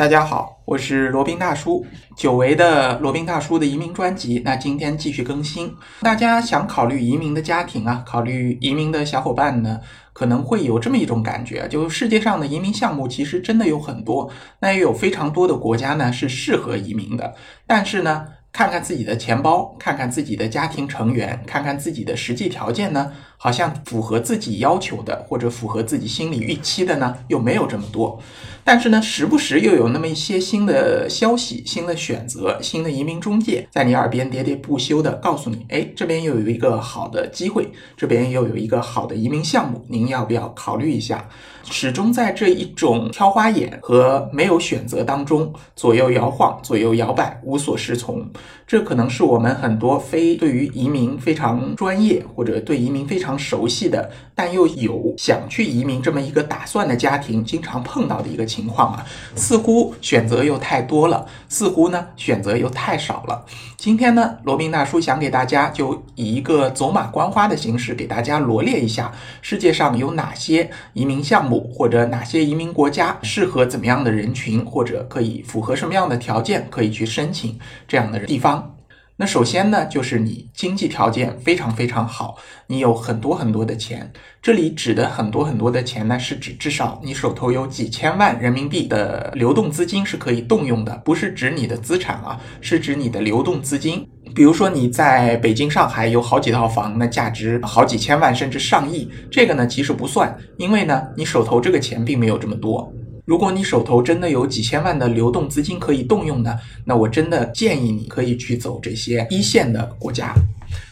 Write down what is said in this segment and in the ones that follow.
大家好，我是罗宾大叔，久违的罗宾大叔的移民专辑。那今天继续更新。大家想考虑移民的家庭啊，考虑移民的小伙伴呢，可能会有这么一种感觉，就是世界上的移民项目其实真的有很多，那也有非常多的国家呢是适合移民的。但是呢，看看自己的钱包，看看自己的家庭成员，看看自己的实际条件呢，好像符合自己要求的或者符合自己心理预期的呢，又没有这么多。但是呢，时不时又有那么一些新的消息、新的选择、新的移民中介在你耳边喋喋不休的告诉你：哎，这边又有一个好的机会，这边又有一个好的移民项目，您要不要考虑一下？始终在这一种挑花眼和没有选择当中左右摇晃、左右摇摆、无所适从。这可能是我们很多非对于移民非常专业或者对移民非常熟悉的，但又有想去移民这么一个打算的家庭经常碰到的一个情况啊。似乎选择又太多了，似乎呢选择又太少了。今天呢，罗宾大叔想给大家就以一个走马观花的形式给大家罗列一下世界上有哪些移民项目，或者哪些移民国家适合怎么样的人群，或者可以符合什么样的条件可以去申请这样的人地方。那首先呢，就是你经济条件非常非常好，你有很多很多的钱。这里指的很多很多的钱呢，是指至少你手头有几千万人民币的流动资金是可以动用的，不是指你的资产啊，是指你的流动资金。比如说你在北京、上海有好几套房，那价值好几千万甚至上亿，这个呢其实不算，因为呢你手头这个钱并没有这么多。如果你手头真的有几千万的流动资金可以动用呢，那我真的建议你可以去走这些一线的国家。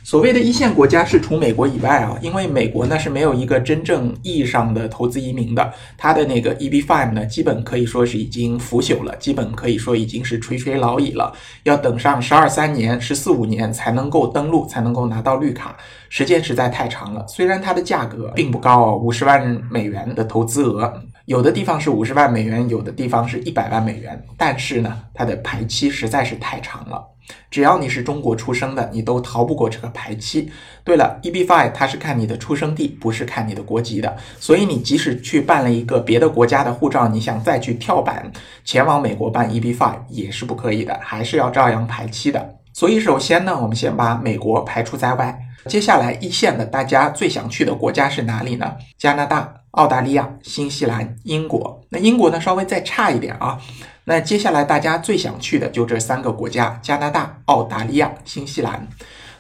所谓的一线国家是除美国以外啊，因为美国呢是没有一个真正意义上的投资移民的，它的那个 EB-5 呢，基本可以说是已经腐朽了，基本可以说已经是垂垂老矣了，要等上十二三年、十四五年才能够登陆，才能够拿到绿卡，时间实在太长了。虽然它的价格并不高，五十万美元的投资额。有的地方是五十万美元，有的地方是一百万美元，但是呢，它的排期实在是太长了。只要你是中国出生的，你都逃不过这个排期。对了，EB-5 它是看你的出生地，不是看你的国籍的，所以你即使去办了一个别的国家的护照，你想再去跳板前往美国办 EB-5 也是不可以的，还是要照样排期的。所以首先呢，我们先把美国排除在外。接下来一线的大家最想去的国家是哪里呢？加拿大。澳大利亚、新西兰、英国，那英国呢稍微再差一点啊。那接下来大家最想去的就这三个国家：加拿大、澳大利亚、新西兰。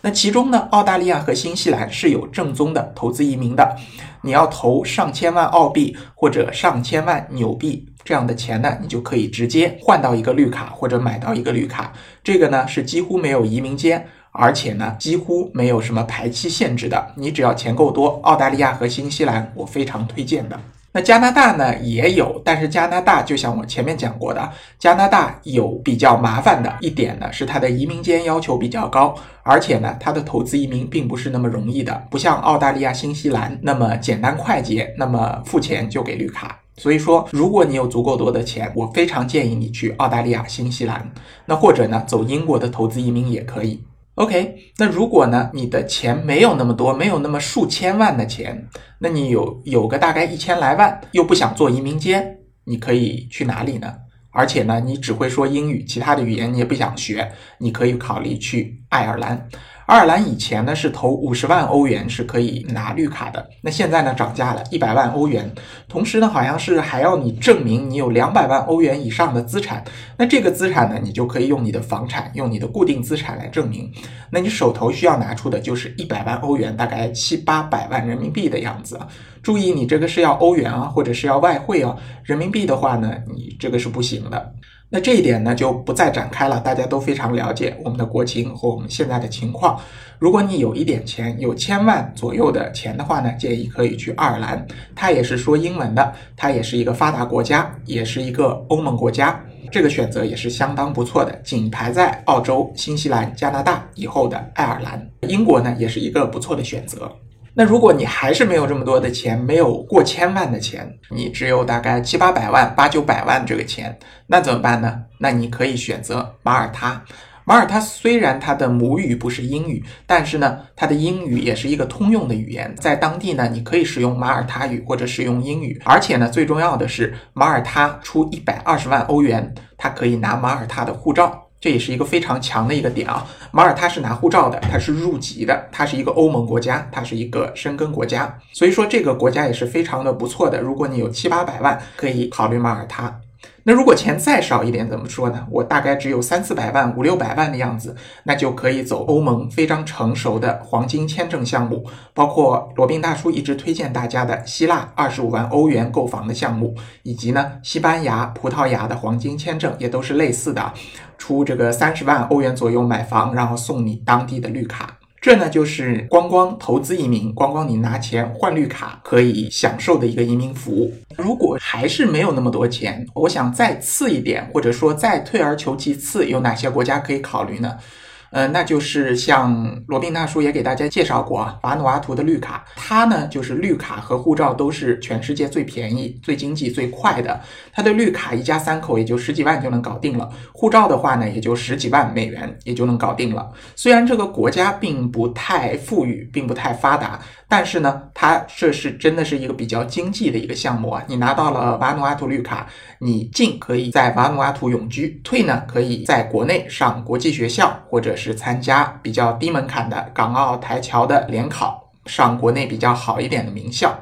那其中呢，澳大利亚和新西兰是有正宗的投资移民的。你要投上千万澳币或者上千万纽币这样的钱呢，你就可以直接换到一个绿卡或者买到一个绿卡。这个呢是几乎没有移民间。而且呢，几乎没有什么排期限制的。你只要钱够多，澳大利亚和新西兰我非常推荐的。那加拿大呢也有，但是加拿大就像我前面讲过的，加拿大有比较麻烦的一点呢，是它的移民间要求比较高，而且呢，它的投资移民并不是那么容易的，不像澳大利亚、新西兰那么简单快捷，那么付钱就给绿卡。所以说，如果你有足够多的钱，我非常建议你去澳大利亚、新西兰，那或者呢，走英国的投资移民也可以。OK，那如果呢，你的钱没有那么多，没有那么数千万的钱，那你有有个大概一千来万，又不想做移民监，你可以去哪里呢？而且呢，你只会说英语，其他的语言你也不想学，你可以考虑去爱尔兰。爱尔兰以前呢是投五十万欧元是可以拿绿卡的，那现在呢涨价了，一百万欧元。同时呢，好像是还要你证明你有两百万欧元以上的资产。那这个资产呢，你就可以用你的房产，用你的固定资产来证明。那你手头需要拿出的就是一百万欧元，大概七八百万人民币的样子。注意，你这个是要欧元啊，或者是要外汇啊。人民币的话呢，你这个是不行的。那这一点呢就不再展开了，大家都非常了解我们的国情和我们现在的情况。如果你有一点钱，有千万左右的钱的话呢，建议可以去爱尔兰，它也是说英文的，它也是一个发达国家，也是一个欧盟国家，这个选择也是相当不错的，仅排在澳洲、新西兰、加拿大以后的爱尔兰。英国呢也是一个不错的选择。那如果你还是没有这么多的钱，没有过千万的钱，你只有大概七八百万、八九百万这个钱，那怎么办呢？那你可以选择马耳他。马耳他虽然它的母语不是英语，但是呢，它的英语也是一个通用的语言，在当地呢，你可以使用马耳他语或者使用英语，而且呢，最重要的是，马耳他出一百二十万欧元，它可以拿马耳他的护照，这也是一个非常强的一个点啊。马耳他是拿护照的，他是入籍的，他是一个欧盟国家，它是一个申根国家，所以说这个国家也是非常的不错的。如果你有七八百万，可以考虑马耳他。那如果钱再少一点怎么说呢？我大概只有三四百万、五六百万的样子，那就可以走欧盟非常成熟的黄金签证项目，包括罗宾大叔一直推荐大家的希腊二十五万欧元购房的项目，以及呢西班牙、葡萄牙的黄金签证也都是类似的，出这个三十万欧元左右买房，然后送你当地的绿卡。这呢就是光光投资移民，光光你拿钱换绿卡可以享受的一个移民服务。如果还是没有那么多钱，我想再次一点，或者说再退而求其次，有哪些国家可以考虑呢？呃，那就是像罗宾大叔也给大家介绍过啊，瓦努阿图的绿卡，它呢就是绿卡和护照都是全世界最便宜、最经济、最快的。它的绿卡一家三口也就十几万就能搞定了，护照的话呢也就十几万美元也就能搞定了。虽然这个国家并不太富裕，并不太发达，但是呢，它这是真的是一个比较经济的一个项目啊。你拿到了瓦努阿图绿卡，你进可以在瓦努阿图永居，退呢可以在国内上国际学校或者。是参加比较低门槛的港澳台侨的联考，上国内比较好一点的名校。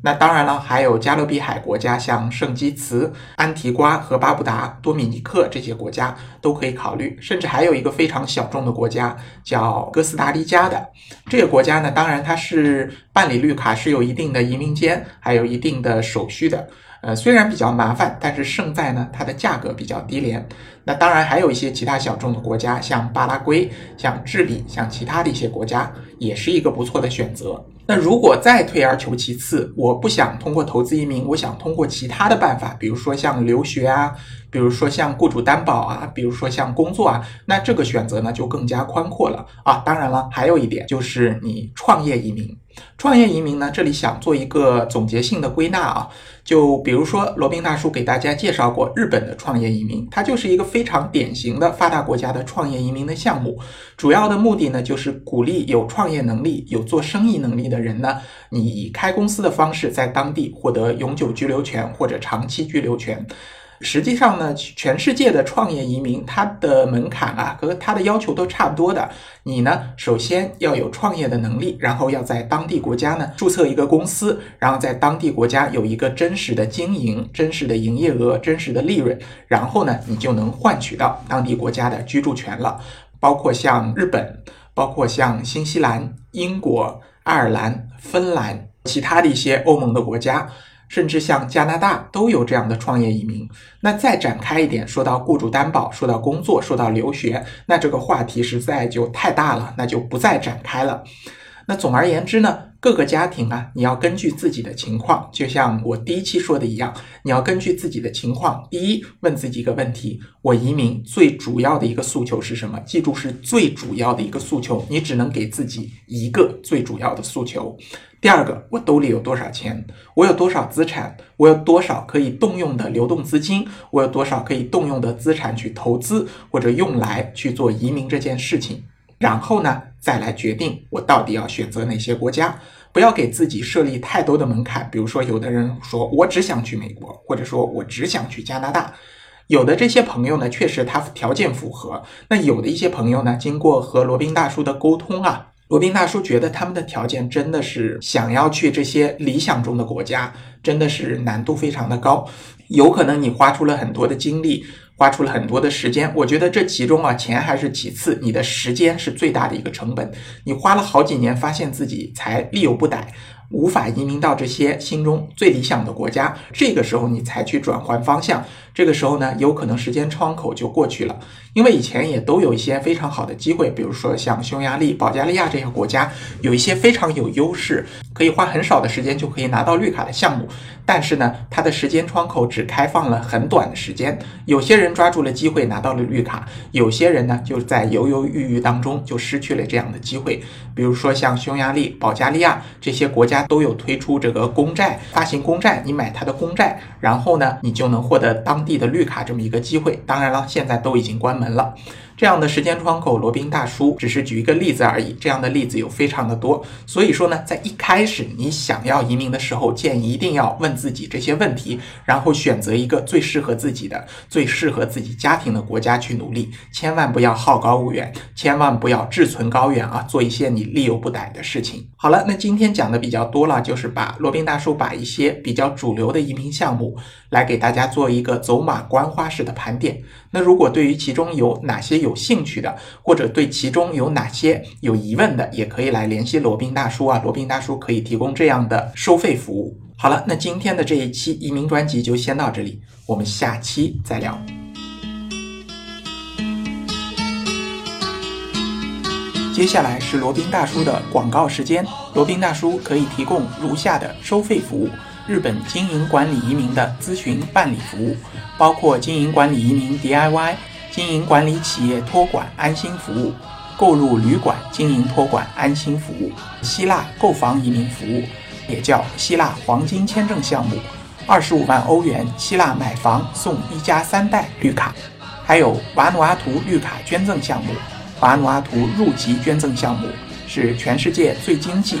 那当然了，还有加勒比海国家，像圣基茨、安提瓜和巴布达、多米尼克这些国家都可以考虑。甚至还有一个非常小众的国家叫哥斯达黎加的这个国家呢，当然它是办理绿卡是有一定的移民监，还有一定的手续的。呃，虽然比较麻烦，但是胜在呢，它的价格比较低廉。那当然还有一些其他小众的国家，像巴拉圭、像智利、像其他的一些国家，也是一个不错的选择。那如果再退而求其次，我不想通过投资移民，我想通过其他的办法，比如说像留学啊，比如说像雇主担保啊，比如说像工作啊，那这个选择呢就更加宽阔了啊。当然了，还有一点就是你创业移民。创业移民呢，这里想做一个总结性的归纳啊，就比如说罗宾大叔给大家介绍过日本的创业移民，它就是一个非常典型的发达国家的创业移民的项目，主要的目的呢就是鼓励有创业能力、有做生意能力的人呢，你以开公司的方式在当地获得永久居留权或者长期居留权。实际上呢，全世界的创业移民，它的门槛啊和它的要求都差不多的。你呢，首先要有创业的能力，然后要在当地国家呢注册一个公司，然后在当地国家有一个真实的经营、真实的营业额、真实的利润，然后呢，你就能换取到当地国家的居住权了。包括像日本，包括像新西兰、英国、爱尔兰、芬兰，其他的一些欧盟的国家。甚至像加拿大都有这样的创业移民。那再展开一点，说到雇主担保，说到工作，说到留学，那这个话题实在就太大了，那就不再展开了。那总而言之呢，各个家庭啊，你要根据自己的情况，就像我第一期说的一样，你要根据自己的情况，第一问自己一个问题：我移民最主要的一个诉求是什么？记住，是最主要的一个诉求，你只能给自己一个最主要的诉求。第二个，我兜里有多少钱？我有多少资产？我有多少可以动用的流动资金？我有多少可以动用的资产去投资或者用来去做移民这件事情？然后呢，再来决定我到底要选择哪些国家。不要给自己设立太多的门槛。比如说，有的人说我只想去美国，或者说我只想去加拿大。有的这些朋友呢，确实他条件符合。那有的一些朋友呢，经过和罗宾大叔的沟通啊。罗宾大叔觉得他们的条件真的是想要去这些理想中的国家，真的是难度非常的高。有可能你花出了很多的精力，花出了很多的时间。我觉得这其中啊，钱还是其次，你的时间是最大的一个成本。你花了好几年，发现自己才力有不逮。无法移民到这些心中最理想的国家，这个时候你才去转换方向。这个时候呢，有可能时间窗口就过去了。因为以前也都有一些非常好的机会，比如说像匈牙利、保加利亚这些国家，有一些非常有优势，可以花很少的时间就可以拿到绿卡的项目。但是呢，它的时间窗口只开放了很短的时间。有些人抓住了机会拿到了绿卡，有些人呢就在犹犹豫豫当中就失去了这样的机会。比如说像匈牙利、保加利亚这些国家。都有推出这个公债，发行公债，你买它的公债，然后呢，你就能获得当地的绿卡这么一个机会。当然了，现在都已经关门了。这样的时间窗口，罗宾大叔只是举一个例子而已。这样的例子有非常的多，所以说呢，在一开始你想要移民的时候，建议一定要问自己这些问题，然后选择一个最适合自己的、最适合自己家庭的国家去努力，千万不要好高骛远，千万不要志存高远啊，做一些你力有不逮的事情。好了，那今天讲的比较多了，就是把罗宾大叔把一些比较主流的移民项目来给大家做一个走马观花式的盘点。那如果对于其中有哪些有有兴趣的，或者对其中有哪些有疑问的，也可以来联系罗宾大叔啊。罗宾大叔可以提供这样的收费服务。好了，那今天的这一期移民专辑就先到这里，我们下期再聊。接下来是罗宾大叔的广告时间。罗宾大叔可以提供如下的收费服务：日本经营管理移民的咨询办理服务，包括经营管理移民 DIY、经营管理企业托管安心服务、购入旅馆经营托管安心服务、希腊购房移民服务，也叫希腊黄金签证项目，二十五万欧元希腊买房送一家三代绿卡，还有瓦努阿图绿卡捐赠项目。瓦努阿图入籍捐赠项目是全世界最经济、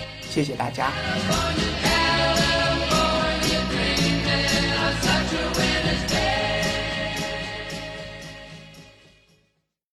谢谢大家。